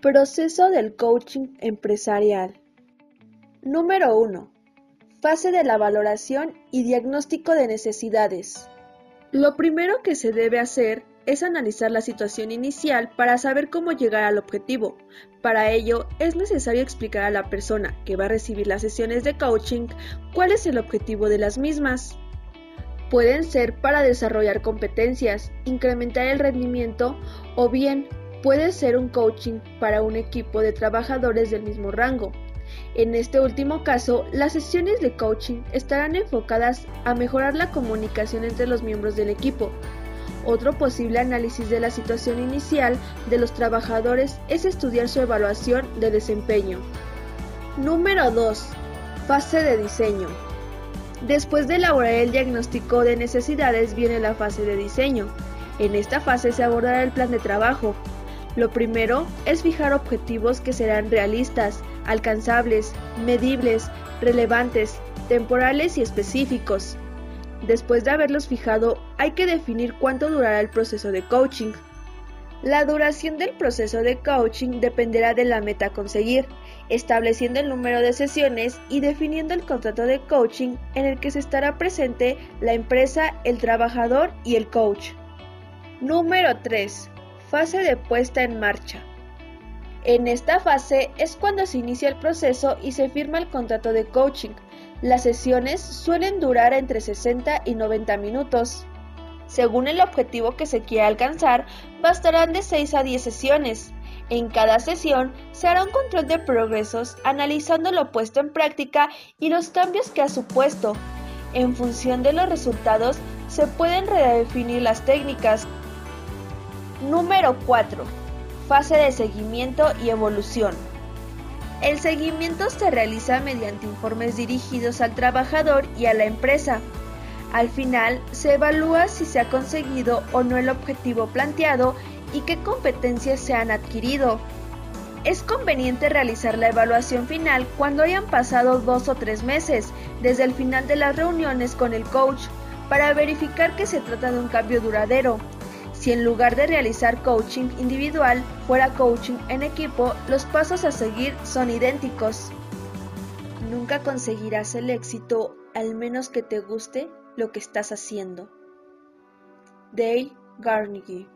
Proceso del coaching empresarial. Número 1. Fase de la valoración y diagnóstico de necesidades. Lo primero que se debe hacer es analizar la situación inicial para saber cómo llegar al objetivo. Para ello, es necesario explicar a la persona que va a recibir las sesiones de coaching cuál es el objetivo de las mismas. Pueden ser para desarrollar competencias, incrementar el rendimiento o bien puede ser un coaching para un equipo de trabajadores del mismo rango. En este último caso, las sesiones de coaching estarán enfocadas a mejorar la comunicación entre los miembros del equipo, otro posible análisis de la situación inicial de los trabajadores es estudiar su evaluación de desempeño. Número 2. Fase de diseño. Después de elaborar el diagnóstico de necesidades viene la fase de diseño. En esta fase se abordará el plan de trabajo. Lo primero es fijar objetivos que serán realistas, alcanzables, medibles, relevantes, temporales y específicos. Después de haberlos fijado, hay que definir cuánto durará el proceso de coaching. La duración del proceso de coaching dependerá de la meta a conseguir, estableciendo el número de sesiones y definiendo el contrato de coaching en el que se estará presente la empresa, el trabajador y el coach. Número 3. Fase de puesta en marcha. En esta fase es cuando se inicia el proceso y se firma el contrato de coaching, las sesiones suelen durar entre 60 y 90 minutos. Según el objetivo que se quiera alcanzar, bastarán de 6 a 10 sesiones. En cada sesión se hará un control de progresos analizando lo puesto en práctica y los cambios que ha supuesto. En función de los resultados se pueden redefinir las técnicas. Número 4. Fase de seguimiento y evolución. El seguimiento se realiza mediante informes dirigidos al trabajador y a la empresa. Al final, se evalúa si se ha conseguido o no el objetivo planteado y qué competencias se han adquirido. Es conveniente realizar la evaluación final cuando hayan pasado dos o tres meses desde el final de las reuniones con el coach para verificar que se trata de un cambio duradero si en lugar de realizar coaching individual fuera coaching en equipo, los pasos a seguir son idénticos. Nunca conseguirás el éxito al menos que te guste lo que estás haciendo. Dale Carnegie